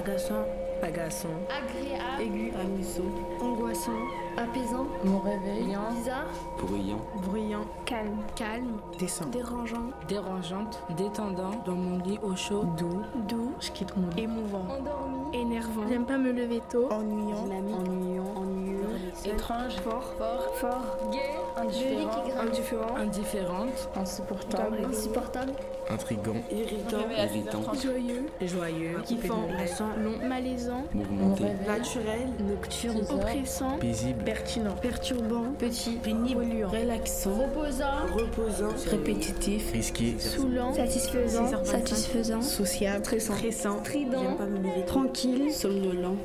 agaçant, agaçant, agréable, aigu, amusant, angoissant, apaisant, mon réveillant, bizarre, bruyant, bruyant, calme, calme, décent, dérangeant, dérangeante, détendant, dans mon lit au chaud, doux, doux, je quitte mon lit, émouvant, endormi, énervant, j'aime pas me lever tôt, ennuyant, ennuyant, ennuyeux, étrange, fort, fort, fort, gai, indifférent, indifférent, indifférente, insupportable, insupportable, intrigant, irritant, irritant, joyeux, joyeux, kiffant, lassant, long, malaisant, mouvementé, naturel, nocturne, oppressant, paisible, pertinent, perturbant, petit, pénible, polluant, relaxant, reposant, reposant, répétitif, risqué, saoulant, satisfaisant, satisfaisant, sociable, stressant, stressant, tôt. tranquille, somnolent.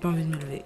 Pas envie de me lever.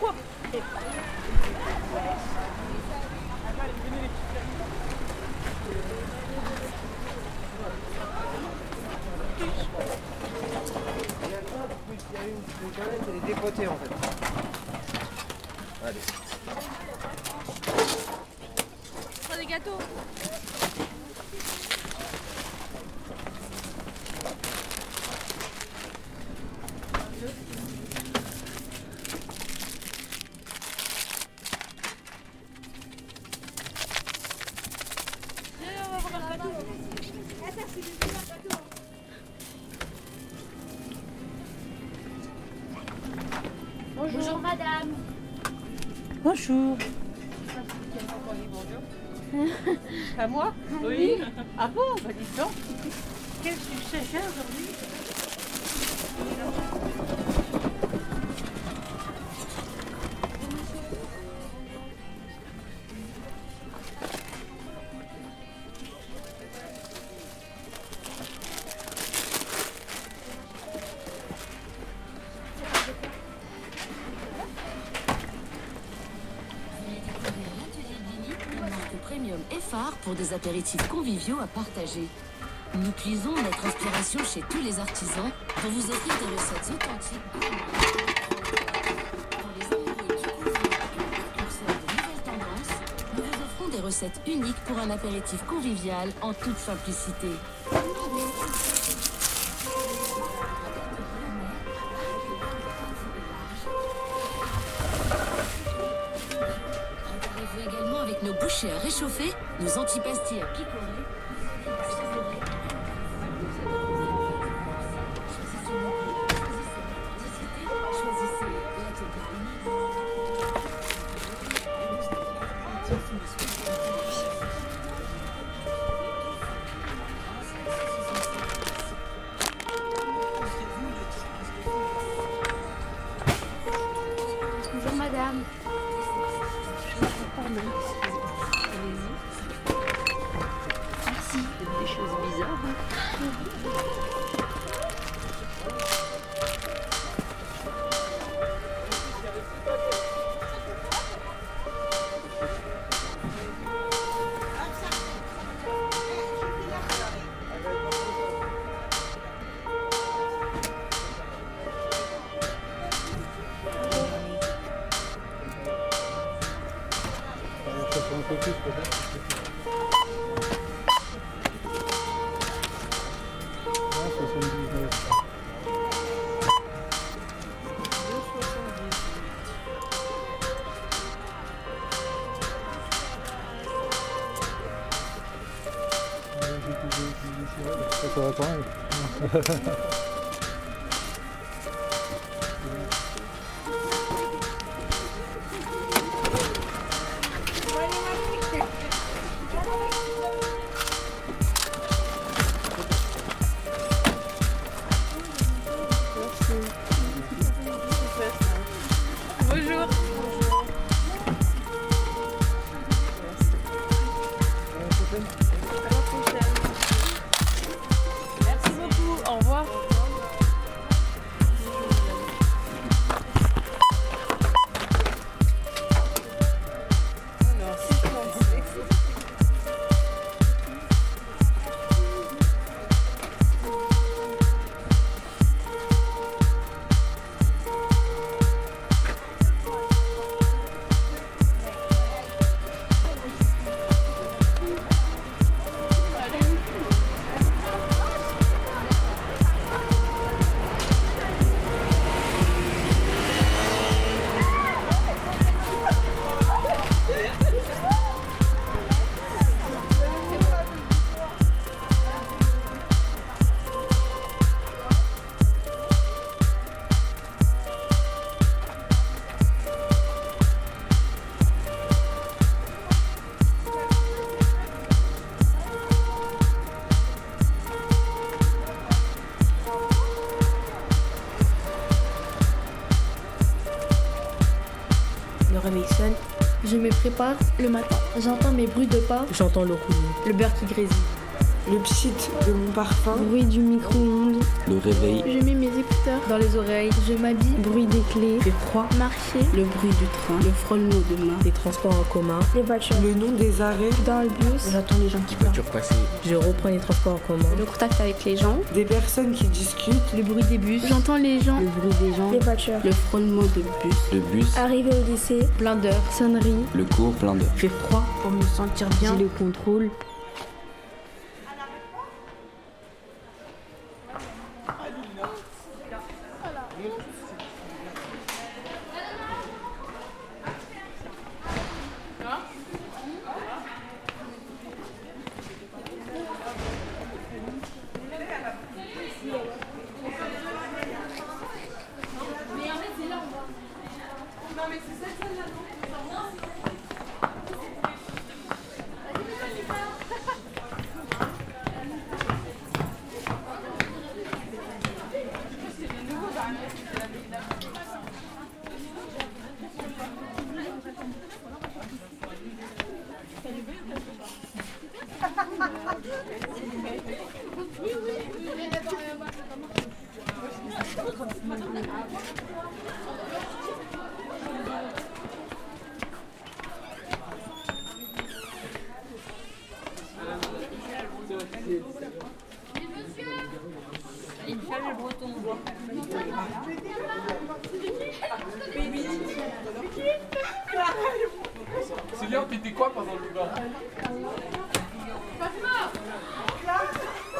Cuộc Bonjour madame. Bonjour. À moi Oui. Ah bon Bah dis donc. Quel succès j'ai aujourd'hui? Pour des apéritifs conviviaux à partager. Nous puisons notre inspiration chez tous les artisans pour vous offrir des recettes authentiques. Pour les amoureux du et précurseurs de nouvelles tendances, nous offrons des recettes uniques pour un apéritif convivial en toute simplicité. Nos bouchées à réchauffer, nos antipastilles à picorer. Des choses bizarres. Ça va Le réveil sonne, Je me prépare le matin. J'entends mes bruits de pas, j'entends le roulement, le beurre qui grésille, le pchit de mon parfum, bruit du micro-ondes. Le réveil. Je mets mes écouteurs dans les oreilles, Je m'habille, bruit des clés, fait froid, marcher, le bruit du train, le frôlement de main, des transports en commun, les voitures, le nom des arrêts, dans le bus, j'attends les gens qui parlent, je reprends les transports en commun, le contact avec les gens, des personnes qui discutent, le bruit des bus, j'entends les gens, le bruit des gens, les voitures. le frôlement de bus, Le bus. Arrivé au lycée, plein d'heures, sonnerie, Le cours plein d'heures. fait froid pour me sentir bien, j'ai le contrôle, Pass mal auf!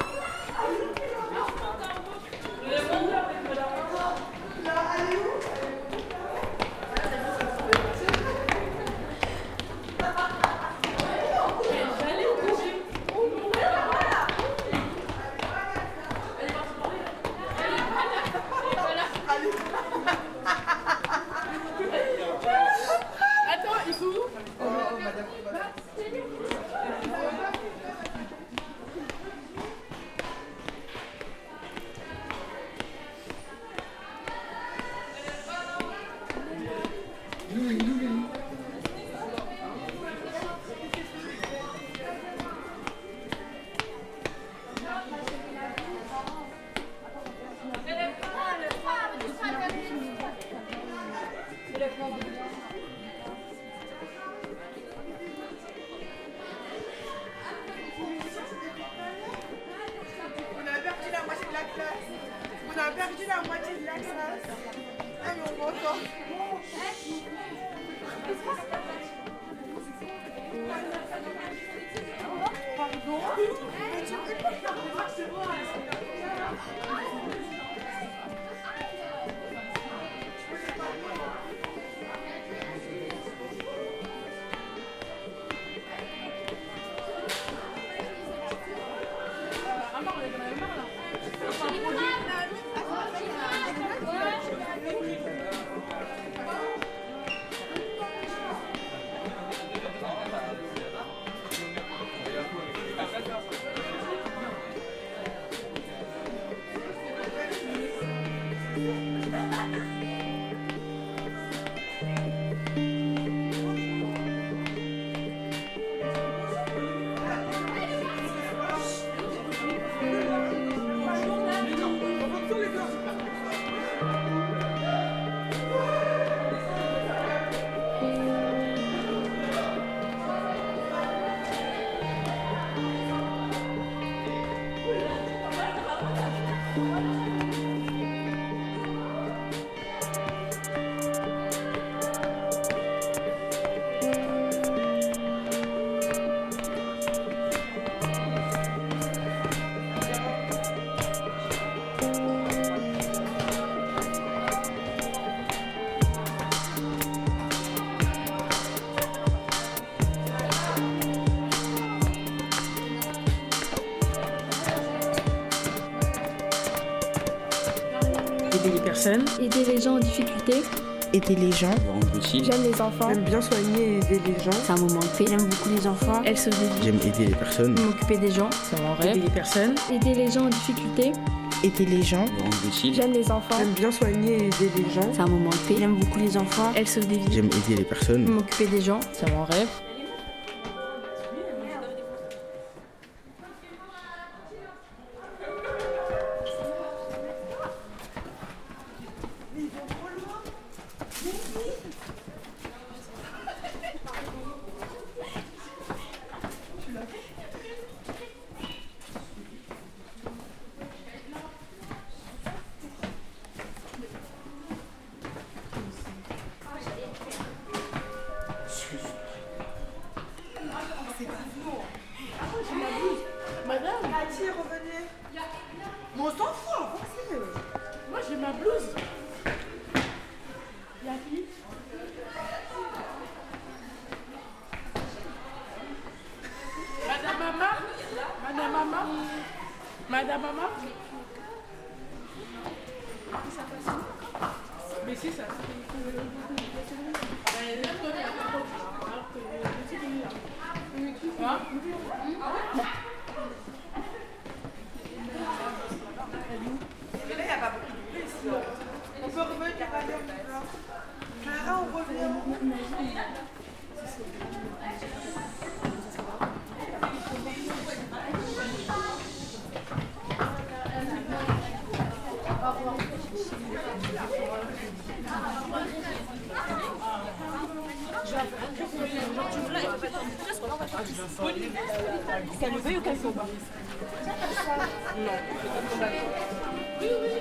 Personnes. Aider les gens en difficulté. Aider les gens. Rendre utile. J'aime les enfants. J'aime bien soigner et aider les gens. C'est un moment de paix. J'aime beaucoup les enfants. Elle sauve des vies. J'aime aider les personnes. M'occuper des gens. C'est mon Aider rêve. les personnes. Aider les gens en difficulté. Aider les gens. Rendre utile. J'aime les enfants. J'aime bien soigner et aider les gens. C'est un moment de paix. J'aime beaucoup les enfants. Elle sauve des vies. J'aime aider les personnes. M'occuper des gens. C'est mon rêve. Pas